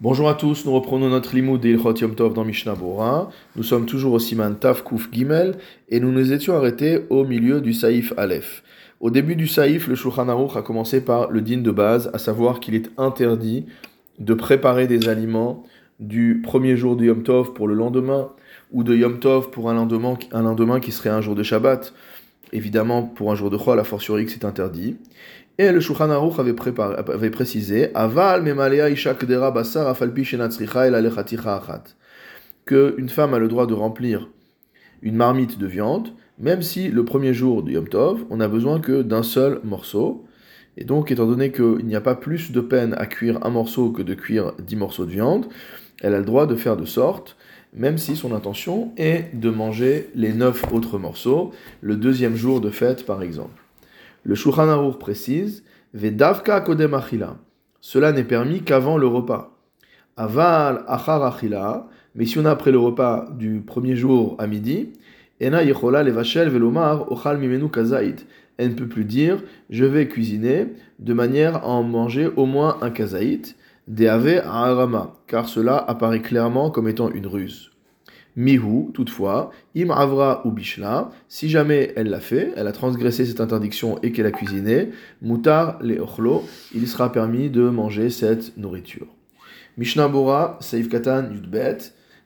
Bonjour à tous, nous reprenons notre limoud d'Ilchot Yom Tov dans Mishnah Bora. Nous sommes toujours au Siman Taf Kuf Gimel et nous nous étions arrêtés au milieu du Saïf Aleph. Au début du Saïf, le Shulchan Aruch a commencé par le din de base, à savoir qu'il est interdit de préparer des aliments du premier jour de Yom Tov pour le lendemain ou de Yom Tov pour un lendemain, qui serait un jour de Shabbat. Évidemment, pour un jour de Chol, la fortiori c'est interdit. Et le Shulchan Aruch avait, précisé Aval memalea isha kdera basar afalpi shenatzricha el achat. Que une femme a le droit de remplir une marmite de viande, même si le premier jour de Yom Tov, on n'a besoin que d'un seul morceau. Et donc, étant donné qu'il n'y a pas plus de peine à cuire un morceau que de cuire dix morceaux de viande, elle a le droit de faire de sorte, même si son intention est de manger les neuf autres morceaux, le deuxième jour de fête par exemple. Le Shulchan Aruch précise Vedavka kodem achila. Cela n'est permis qu'avant le repas. Aval achar achila. Mais si on a après le repas du premier jour à midi, ena yechola levachel velomar ochal mimenu kazaït. Elle ne peut plus dire je vais cuisiner de manière à en manger au moins un kazaït. Deave arama, car cela apparaît clairement comme étant une ruse. Mihu, toutefois, im avra ou bishla, si jamais elle l'a fait, elle a transgressé cette interdiction et qu'elle a cuisiné, mutar le ochlo, il sera permis de manger cette nourriture. Mishnah Bora, Saif Katan Yudbet,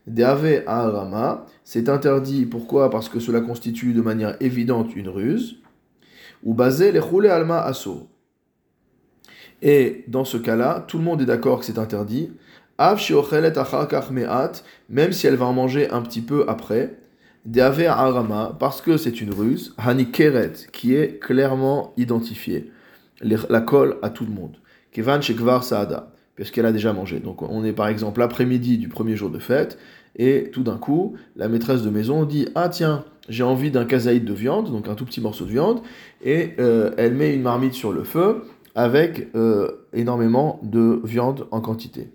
Deave Aharama, c'est interdit, pourquoi? Parce que cela constitue de manière évidente une ruse, ou basé roulé alma asso. Et dans ce cas-là, tout le monde est d'accord que c'est interdit, même si elle va en manger un petit peu après, arama, parce que c'est une ruse, hani keret, qui est clairement identifiée, la colle à tout le monde. Kevan shekvar saada, parce qu'elle a déjà mangé. Donc on est par exemple l'après-midi du premier jour de fête, et tout d'un coup, la maîtresse de maison dit Ah tiens, j'ai envie d'un kazaïd de viande, donc un tout petit morceau de viande, et euh, elle met une marmite sur le feu avec euh, énormément de viande en quantité.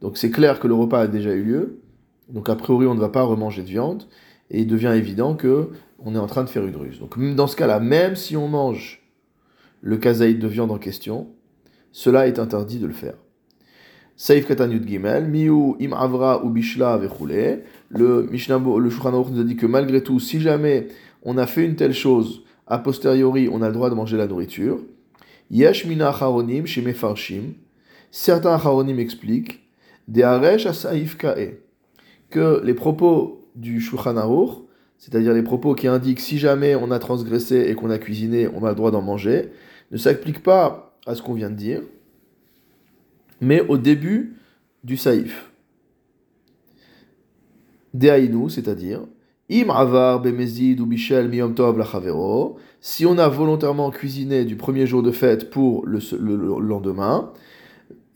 Donc c'est clair que le repas a déjà eu lieu. Donc a priori on ne va pas remanger de viande. Et il devient évident que on est en train de faire une ruse. Donc dans ce cas-là, même si on mange le kazaïd de viande en question, cela est interdit de le faire. Saif Katanyut Gimel, Miu im avra ou bishla Le Mishnah, le nous a dit que malgré tout, si jamais on a fait une telle chose, a posteriori, on a le droit de manger la nourriture. Yesh mina charonim chez mefarshim. Certains charonim expliquent que les propos du Shulchan c'est-à-dire les propos qui indiquent si jamais on a transgressé et qu'on a cuisiné, on a le droit d'en manger, ne s'appliquent pas à ce qu'on vient de dire, mais au début du saïf. Deaïnu, c'est-à-dire, im avar bemezid ou bichel miyom tov si on a volontairement cuisiné du premier jour de fête pour le lendemain,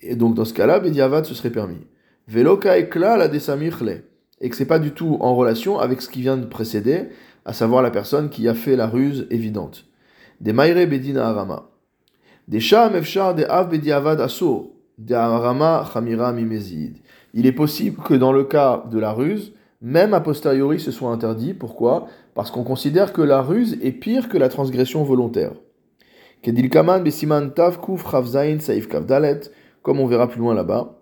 et donc dans ce cas-là, Bediavad ce serait permis. Veloka la desamirle. Et que c'est pas du tout en relation avec ce qui vient de précéder, à savoir la personne qui a fait la ruse évidente. Des maire bedina arama. Des sham efshar de av bediavad aso. De arama chamira mimezid. Il est possible que dans le cas de la ruse, même a posteriori ce soit interdit. Pourquoi? Parce qu'on considère que la ruse est pire que la transgression volontaire. Kedilkaman besiman tav kuf saif kavdalet comme on verra plus loin là-bas.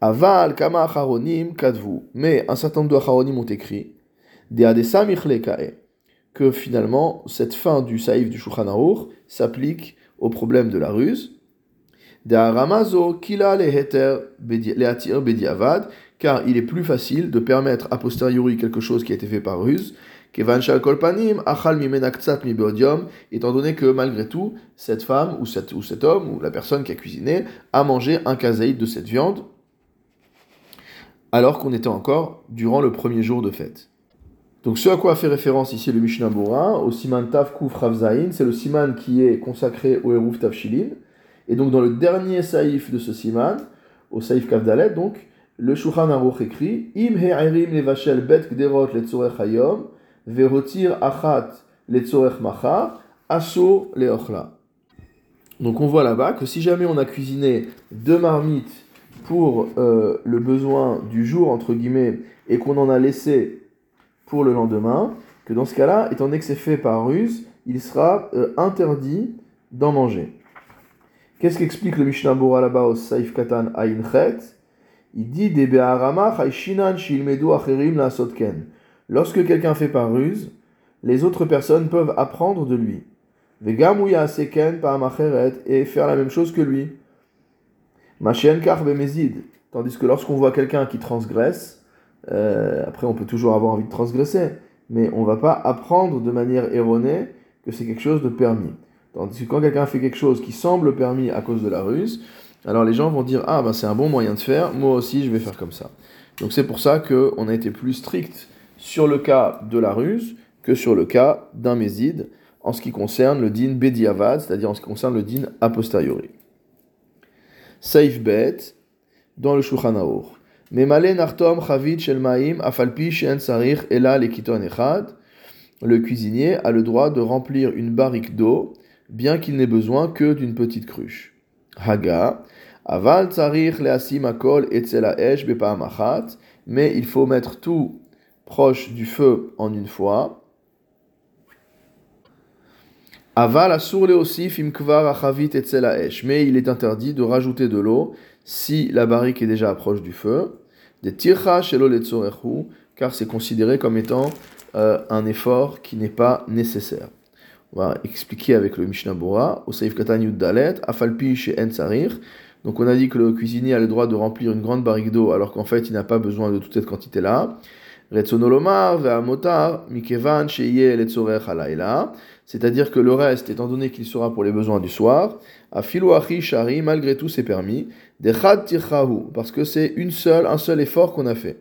Aval kama acharonim kadvu. Mais un certain nombre d'acharonim ont écrit que finalement cette fin du saïf du Shulchan s'applique au problème de la ruse. kila car il est plus facile de permettre a posteriori quelque chose qui a été fait par ruse étant donné que malgré tout, cette femme ou, cette, ou cet homme ou la personne qui a cuisiné a mangé un kazaïd de cette viande alors qu'on était encore durant le premier jour de fête. Donc ce à quoi fait référence ici le Mishnah Bora, au Siman Tav Kuf c'est le Siman qui est consacré au Eruv Tavshilin. Et donc dans le dernier saïf de ce Siman, au saïf Kavdalet, donc, le Shulchan Aruch écrit Im he'erim levashel bet gderot letzorech hayom achat aso Donc on voit là-bas que si jamais on a cuisiné deux marmites pour euh, le besoin du jour, entre guillemets, et qu'on en a laissé pour le lendemain, que dans ce cas-là, étant donné que c'est fait par ruse, il sera euh, interdit d'en manger. Qu'est-ce qu'explique le Mishnah Bora là-bas au Saif Katan Ayin Chet? Il dit des Lorsque quelqu'un fait par ruse, les autres personnes peuvent apprendre de lui. Et faire la même chose que lui. Tandis que lorsqu'on voit quelqu'un qui transgresse, euh, après on peut toujours avoir envie de transgresser, mais on ne va pas apprendre de manière erronée que c'est quelque chose de permis. Tandis que quand quelqu'un fait quelque chose qui semble permis à cause de la ruse, alors les gens vont dire Ah ben c'est un bon moyen de faire, moi aussi je vais faire comme ça. Donc c'est pour ça qu'on a été plus strict sur le cas de la ruse que sur le cas d'un méside en ce qui concerne le din bediavad, c'est-à-dire en ce qui concerne le din a posteriori. Saif bet, dans le Shulchan nartom chavit shel maim afalpi shen sarich ela lekiton. Le cuisinier a le droit de remplir une barrique d'eau, bien qu'il n'ait besoin que d'une petite cruche. Haga, aval tsarich leasim akol etzela esh mais il faut mettre tout proche du feu en une fois. Aval asur leosif im kvar achavit esh, mais il est interdit de rajouter de l'eau si la barrique est déjà proche du feu, des tircha shelo car c'est considéré comme étant euh, un effort qui n'est pas nécessaire. On va expliquer avec le Mishnah Bora, au Dalet, afalpi chez En Donc on a dit que le cuisinier a le droit de remplir une grande barrique d'eau alors qu'en fait il n'a pas besoin de toute cette quantité-là. C'est-à-dire que le reste, étant donné qu'il sera pour les besoins du soir, à filouachi shari, malgré tout c'est permis, parce que c'est une seule, un seul effort qu'on a fait.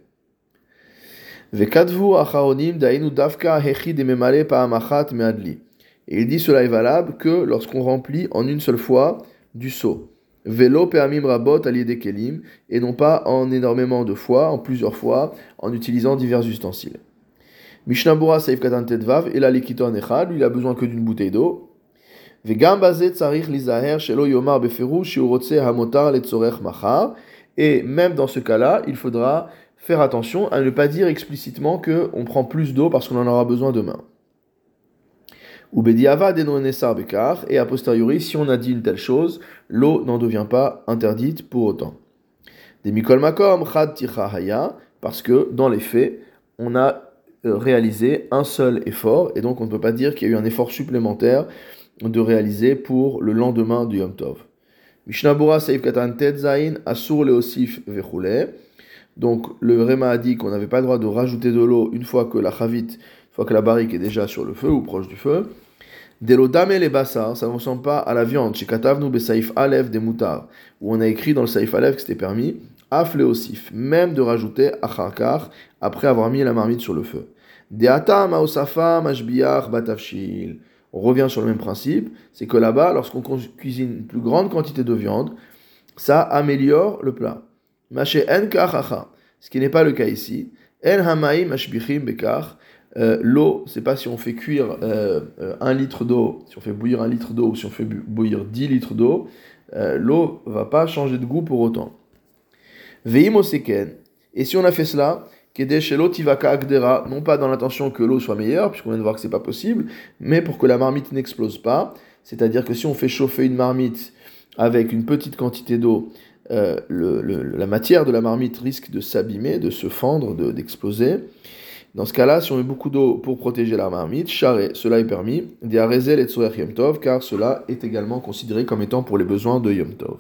Et il dit cela est valable que lorsqu'on remplit en une seule fois du seau. Vélo permim rabot des kelim, et non pas en énormément de fois, en plusieurs fois, en utilisant divers ustensiles. Mishnabura saif katan tedvav, et la likito echad, lui il a besoin que d'une bouteille d'eau. Vegam bazet tsarich lizaher shelo yomar beferu shiurotse hamotar letzorech machar. Et même dans ce cas-là, il faudra faire attention à ne pas dire explicitement que on prend plus d'eau parce qu'on en aura besoin demain. Ou et a posteriori, si on a dit une telle chose, l'eau n'en devient pas interdite pour autant. Des mikol makom, parce que dans les faits, on a euh, réalisé un seul effort, et donc on ne peut pas dire qu'il y a eu un effort supplémentaire de réaliser pour le lendemain du Yom Tov. Mishnabura Saif Katan Tetzain, Asur Leosif Vechule. Donc le Réma a dit qu'on n'avait pas le droit de rajouter de l'eau une fois que la chavit, fois que la barrique est déjà sur le feu ou proche du feu. Delodame les bassar, ça ne ressemble pas à la viande. Chez Katavnu Besaif Alev des moutards, où on a écrit dans le Saif Alev que c'était permis. Afleosif, même de rajouter acharkar après avoir mis la marmite sur le feu. Deata Maosafa Mashbiach Batavshil. On revient sur le même principe, c'est que là-bas, lorsqu'on cuisine une plus grande quantité de viande, ça améliore le plat. Maché en ce qui n'est pas le cas ici. En hamaim mashbichim bekar. Euh, l'eau, c'est pas si on fait cuire euh, euh, un litre d'eau, si on fait bouillir un litre d'eau ou si on fait bouillir 10 litres d'eau, l'eau va pas changer de goût pour autant. Et si on a fait cela, non pas dans l'intention que l'eau soit meilleure, puisqu'on vient de voir que c'est pas possible, mais pour que la marmite n'explose pas. C'est-à-dire que si on fait chauffer une marmite avec une petite quantité d'eau, la matière de la marmite risque de s'abîmer, de se fendre, d'exploser. Dans ce cas-là, si on met beaucoup d'eau pour protéger la marmite, charé, cela est permis, diarezel et Yom Tov, car cela est également considéré comme étant pour les besoins de Yom Tov.